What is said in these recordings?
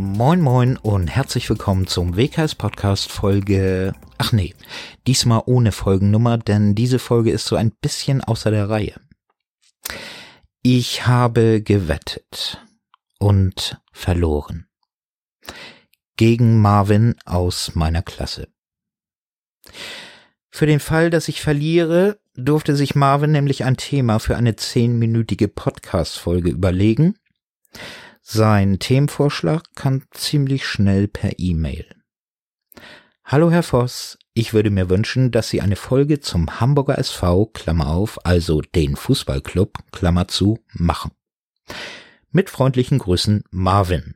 Moin moin und herzlich willkommen zum WKS Podcast Folge. Ach nee, diesmal ohne Folgennummer, denn diese Folge ist so ein bisschen außer der Reihe. Ich habe gewettet und verloren. Gegen Marvin aus meiner Klasse. Für den Fall, dass ich verliere, durfte sich Marvin nämlich ein Thema für eine zehnminütige Podcast-Folge überlegen. Sein Themenvorschlag kam ziemlich schnell per E-Mail. Hallo Herr Voss, ich würde mir wünschen, dass Sie eine Folge zum Hamburger SV, Klammer auf, also den Fußballclub, Klammer zu, machen. Mit freundlichen Grüßen Marvin.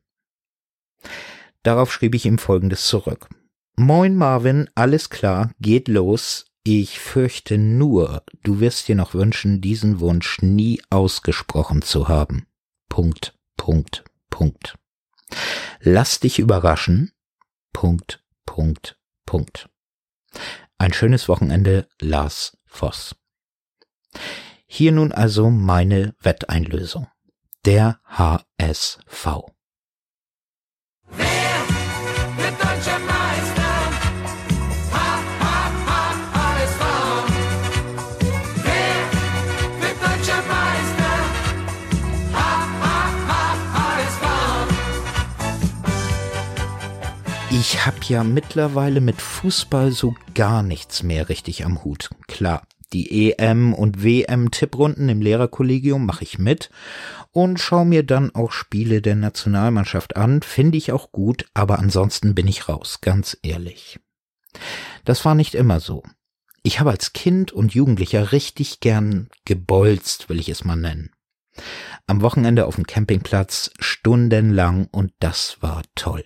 Darauf schrieb ich ihm folgendes zurück. Moin Marvin, alles klar, geht los. Ich fürchte nur, du wirst dir noch wünschen, diesen Wunsch nie ausgesprochen zu haben. Punkt, Punkt, Punkt. Lass dich überraschen. Punkt, Punkt, Punkt. Ein schönes Wochenende, Lars Voss. Hier nun also meine Wetteinlösung. Der HSV. Ich habe ja mittlerweile mit Fußball so gar nichts mehr richtig am Hut. Klar, die EM und WM Tipprunden im Lehrerkollegium mache ich mit und schaue mir dann auch Spiele der Nationalmannschaft an, finde ich auch gut, aber ansonsten bin ich raus, ganz ehrlich. Das war nicht immer so. Ich habe als Kind und Jugendlicher richtig gern gebolzt, will ich es mal nennen. Am Wochenende auf dem Campingplatz stundenlang und das war toll.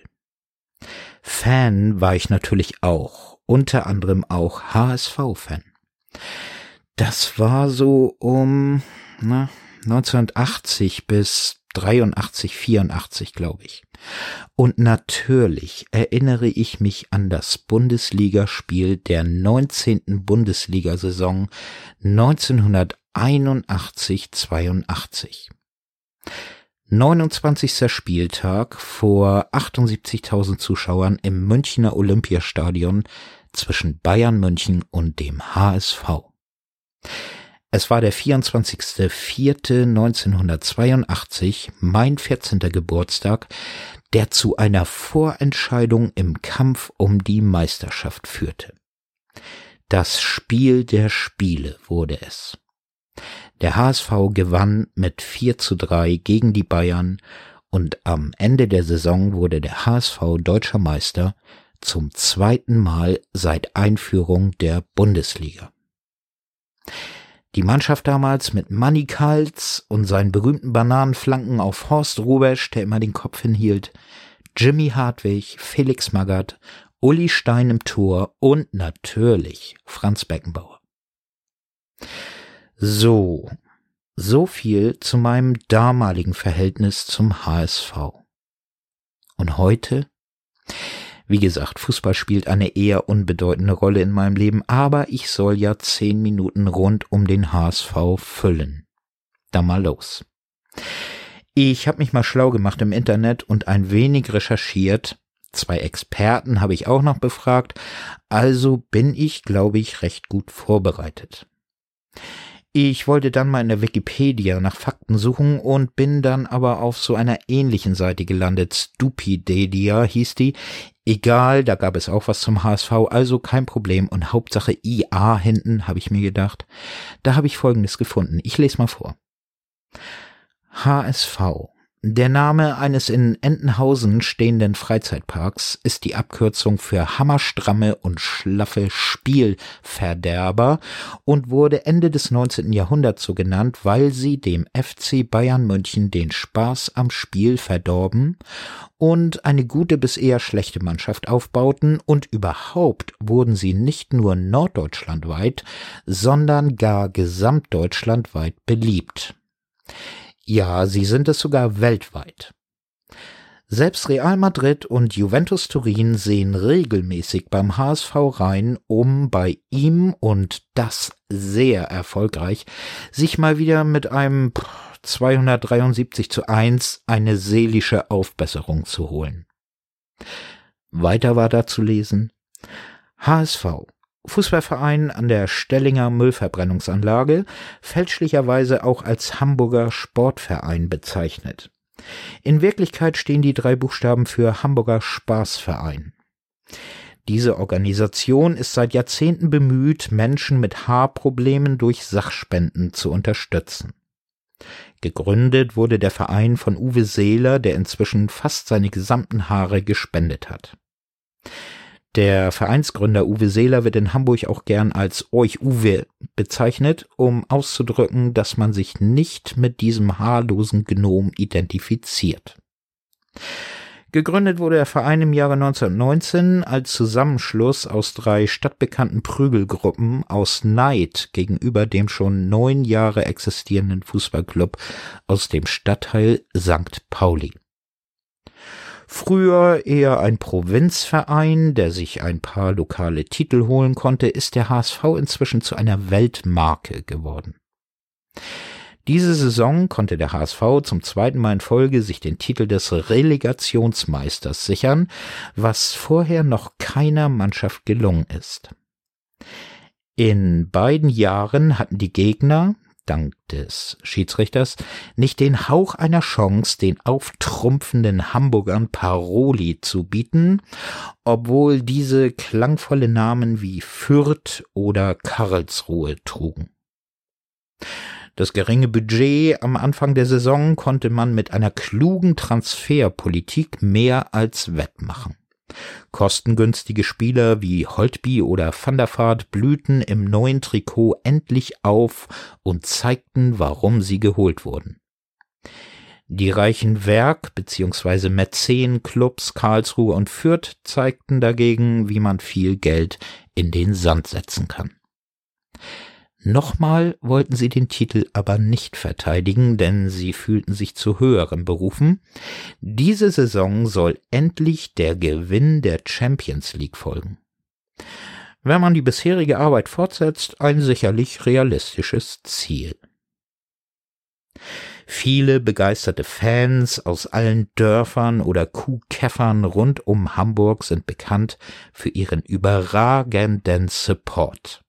Fan war ich natürlich auch, unter anderem auch HSV-Fan. Das war so um na, 1980 bis 83, 84, glaube ich. Und natürlich erinnere ich mich an das Bundesligaspiel der 19. Bundesliga-Saison 1981, 82. 29. Spieltag vor 78.000 Zuschauern im Münchner Olympiastadion zwischen Bayern München und dem HSV. Es war der 24.04.1982, mein 14. Geburtstag, der zu einer Vorentscheidung im Kampf um die Meisterschaft führte. Das Spiel der Spiele wurde es. Der HSV gewann mit 4 zu 3 gegen die Bayern und am Ende der Saison wurde der HSV deutscher Meister zum zweiten Mal seit Einführung der Bundesliga. Die Mannschaft damals mit Manny Kals und seinen berühmten Bananenflanken auf Horst Rubesch, der immer den Kopf hinhielt, Jimmy Hartwig, Felix Magath, Uli Stein im Tor und natürlich Franz Beckenbauer. So, so viel zu meinem damaligen Verhältnis zum HSV. Und heute? Wie gesagt, Fußball spielt eine eher unbedeutende Rolle in meinem Leben, aber ich soll ja zehn Minuten rund um den HSV füllen. Da mal los. Ich habe mich mal schlau gemacht im Internet und ein wenig recherchiert. Zwei Experten habe ich auch noch befragt, also bin ich, glaube ich, recht gut vorbereitet. Ich wollte dann mal in der Wikipedia nach Fakten suchen und bin dann aber auf so einer ähnlichen Seite gelandet. Stupidedia hieß die. Egal, da gab es auch was zum HSV, also kein Problem. Und Hauptsache IA hinten, habe ich mir gedacht. Da habe ich Folgendes gefunden. Ich lese mal vor. HSV der Name eines in Entenhausen stehenden Freizeitparks ist die Abkürzung für hammerstramme und schlaffe Spielverderber und wurde Ende des 19. Jahrhunderts so genannt, weil sie dem FC Bayern München den Spaß am Spiel verdorben und eine gute bis eher schlechte Mannschaft aufbauten und überhaupt wurden sie nicht nur norddeutschlandweit, sondern gar gesamtdeutschlandweit beliebt. Ja, sie sind es sogar weltweit. Selbst Real Madrid und Juventus Turin sehen regelmäßig beim HSV rein, um bei ihm und das sehr erfolgreich sich mal wieder mit einem 273 zu 1 eine seelische Aufbesserung zu holen. Weiter war da zu lesen HSV Fußballverein an der Stellinger Müllverbrennungsanlage, fälschlicherweise auch als Hamburger Sportverein bezeichnet. In Wirklichkeit stehen die drei Buchstaben für Hamburger Spaßverein. Diese Organisation ist seit Jahrzehnten bemüht, Menschen mit Haarproblemen durch Sachspenden zu unterstützen. Gegründet wurde der Verein von Uwe Seeler, der inzwischen fast seine gesamten Haare gespendet hat. Der Vereinsgründer Uwe Seeler wird in Hamburg auch gern als Euch Uwe bezeichnet, um auszudrücken, dass man sich nicht mit diesem haarlosen Gnom identifiziert. Gegründet wurde der Verein im Jahre 1919 als Zusammenschluss aus drei stadtbekannten Prügelgruppen aus Neid gegenüber dem schon neun Jahre existierenden Fußballclub aus dem Stadtteil St. Pauli. Früher eher ein Provinzverein, der sich ein paar lokale Titel holen konnte, ist der HSV inzwischen zu einer Weltmarke geworden. Diese Saison konnte der HSV zum zweiten Mal in Folge sich den Titel des Relegationsmeisters sichern, was vorher noch keiner Mannschaft gelungen ist. In beiden Jahren hatten die Gegner, dank des Schiedsrichters nicht den Hauch einer Chance, den auftrumpfenden Hamburgern Paroli zu bieten, obwohl diese klangvolle Namen wie Fürth oder Karlsruhe trugen. Das geringe Budget am Anfang der Saison konnte man mit einer klugen Transferpolitik mehr als wettmachen. Kostengünstige Spieler wie Holtby oder Van der Vaart blühten im neuen Trikot endlich auf und zeigten, warum sie geholt wurden. Die reichen Werk- bzw. Mäzenclubs Karlsruhe und Fürth zeigten dagegen, wie man viel Geld in den Sand setzen kann. Nochmal wollten sie den Titel aber nicht verteidigen, denn sie fühlten sich zu höheren berufen. Diese Saison soll endlich der Gewinn der Champions League folgen. Wenn man die bisherige Arbeit fortsetzt, ein sicherlich realistisches Ziel. Viele begeisterte Fans aus allen Dörfern oder Kuhkäffern rund um Hamburg sind bekannt für ihren überragenden Support.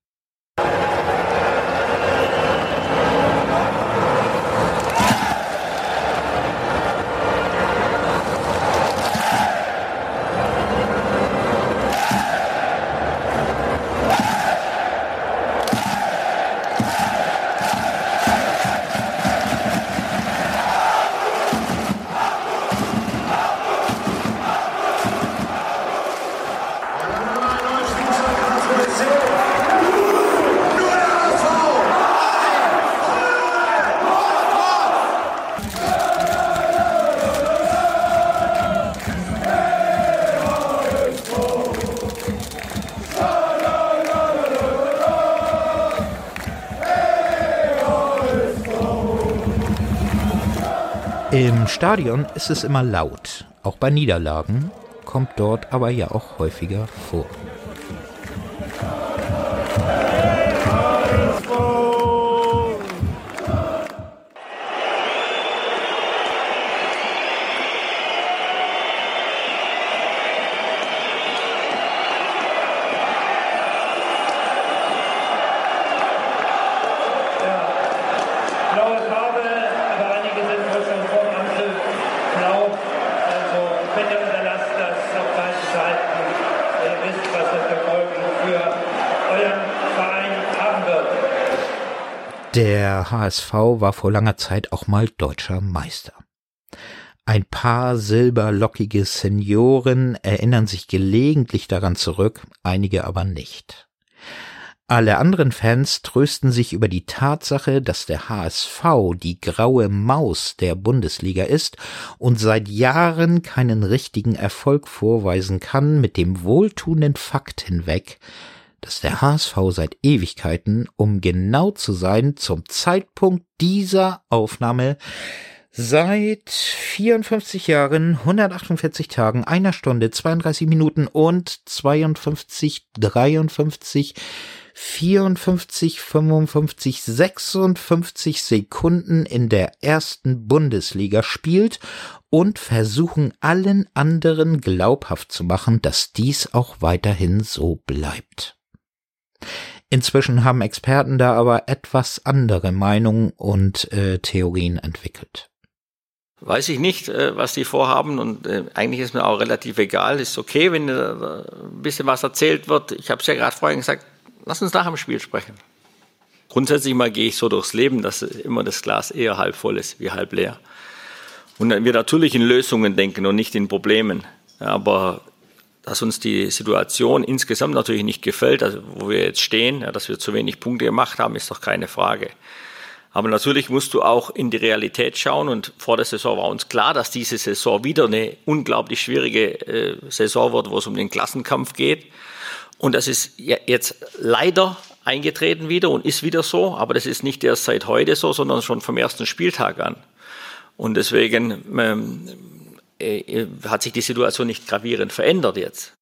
Im Stadion ist es immer laut. Auch bei Niederlagen kommt dort aber ja auch häufiger vor. Der HSV war vor langer Zeit auch mal deutscher Meister. Ein paar silberlockige Senioren erinnern sich gelegentlich daran zurück, einige aber nicht. Alle anderen Fans trösten sich über die Tatsache, dass der HSV die graue Maus der Bundesliga ist und seit Jahren keinen richtigen Erfolg vorweisen kann, mit dem wohltuenden Fakt hinweg, dass der HSV seit Ewigkeiten, um genau zu sein, zum Zeitpunkt dieser Aufnahme seit 54 Jahren, 148 Tagen, einer Stunde, 32 Minuten und 52, 53, 54, 55, 56 Sekunden in der ersten Bundesliga spielt und versuchen allen anderen glaubhaft zu machen, dass dies auch weiterhin so bleibt. Inzwischen haben Experten da aber etwas andere Meinungen und äh, Theorien entwickelt. Weiß ich nicht, äh, was die vorhaben und äh, eigentlich ist mir auch relativ egal. Ist okay, wenn äh, ein bisschen was erzählt wird. Ich habe es ja gerade vorhin gesagt, lass uns nach dem Spiel sprechen. Grundsätzlich mal gehe ich so durchs Leben, dass immer das Glas eher halb voll ist wie halb leer. Und wir natürlich in Lösungen denken und nicht in Problemen. Aber dass uns die Situation insgesamt natürlich nicht gefällt, also wo wir jetzt stehen, ja, dass wir zu wenig Punkte gemacht haben, ist doch keine Frage. Aber natürlich musst du auch in die Realität schauen und vor der Saison war uns klar, dass diese Saison wieder eine unglaublich schwierige äh, Saison wird, wo es um den Klassenkampf geht. Und das ist jetzt leider eingetreten wieder und ist wieder so, aber das ist nicht erst seit heute so, sondern schon vom ersten Spieltag an. Und deswegen ähm, äh, hat sich die Situation nicht gravierend verändert jetzt.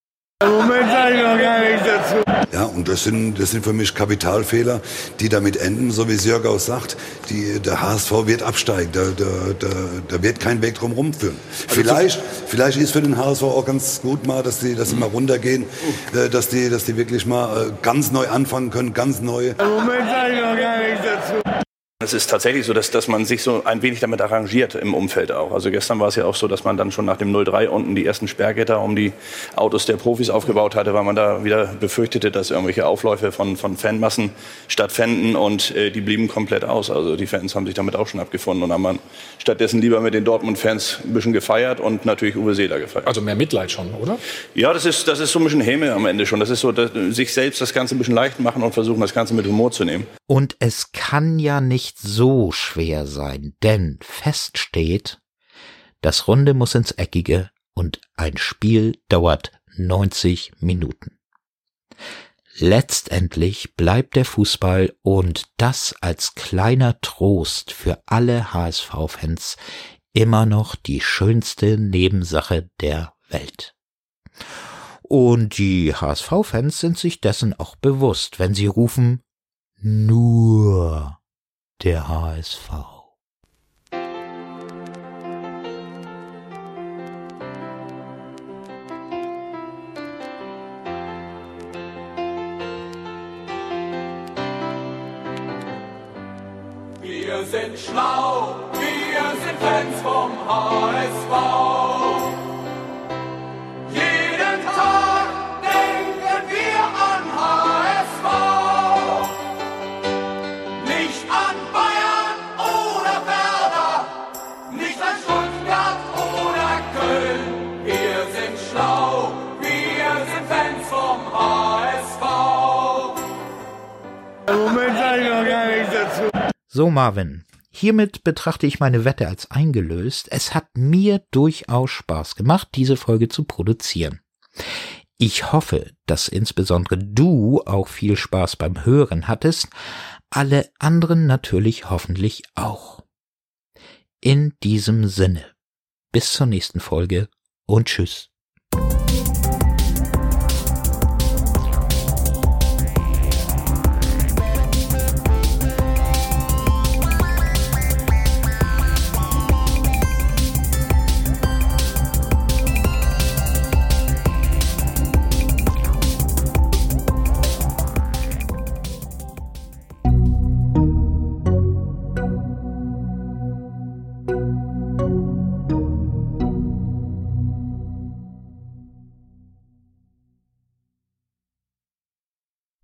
Im Moment sage ich noch gar nichts dazu. Ja, und das sind, das sind für mich Kapitalfehler, die damit enden, so wie Jörg auch sagt, die, der HSV wird absteigen, da, da, da, da wird kein Weg drum rumführen. Also vielleicht, vielleicht ist für den HSV auch ganz gut mal, dass die, dass die mal runtergehen, äh, dass die, dass die wirklich mal äh, ganz neu anfangen können, ganz neu. Im Moment sage ich noch gar nichts dazu. Es ist tatsächlich so, dass, dass man sich so ein wenig damit arrangiert im Umfeld auch. Also gestern war es ja auch so, dass man dann schon nach dem 0-3 unten die ersten Sperrgitter um die Autos der Profis aufgebaut hatte, weil man da wieder befürchtete, dass irgendwelche Aufläufe von, von Fanmassen stattfänden und äh, die blieben komplett aus. Also die Fans haben sich damit auch schon abgefunden und haben man stattdessen lieber mit den Dortmund-Fans ein bisschen gefeiert und natürlich Uwe Seeler gefeiert. Also mehr Mitleid schon, oder? Ja, das ist, das ist so ein bisschen Häme am Ende schon. Das ist so, dass, sich selbst das Ganze ein bisschen leicht machen und versuchen, das Ganze mit Humor zu nehmen. Und es kann ja nicht nicht so schwer sein, denn fest steht, das Runde muss ins Eckige und ein Spiel dauert 90 Minuten. Letztendlich bleibt der Fußball und das als kleiner Trost für alle HSV-Fans immer noch die schönste Nebensache der Welt. Und die HSV-Fans sind sich dessen auch bewusst, wenn sie rufen, nur der HSV. So, Marvin. Hiermit betrachte ich meine Wette als eingelöst. Es hat mir durchaus Spaß gemacht, diese Folge zu produzieren. Ich hoffe, dass insbesondere du auch viel Spaß beim Hören hattest, alle anderen natürlich hoffentlich auch. In diesem Sinne, bis zur nächsten Folge und tschüss.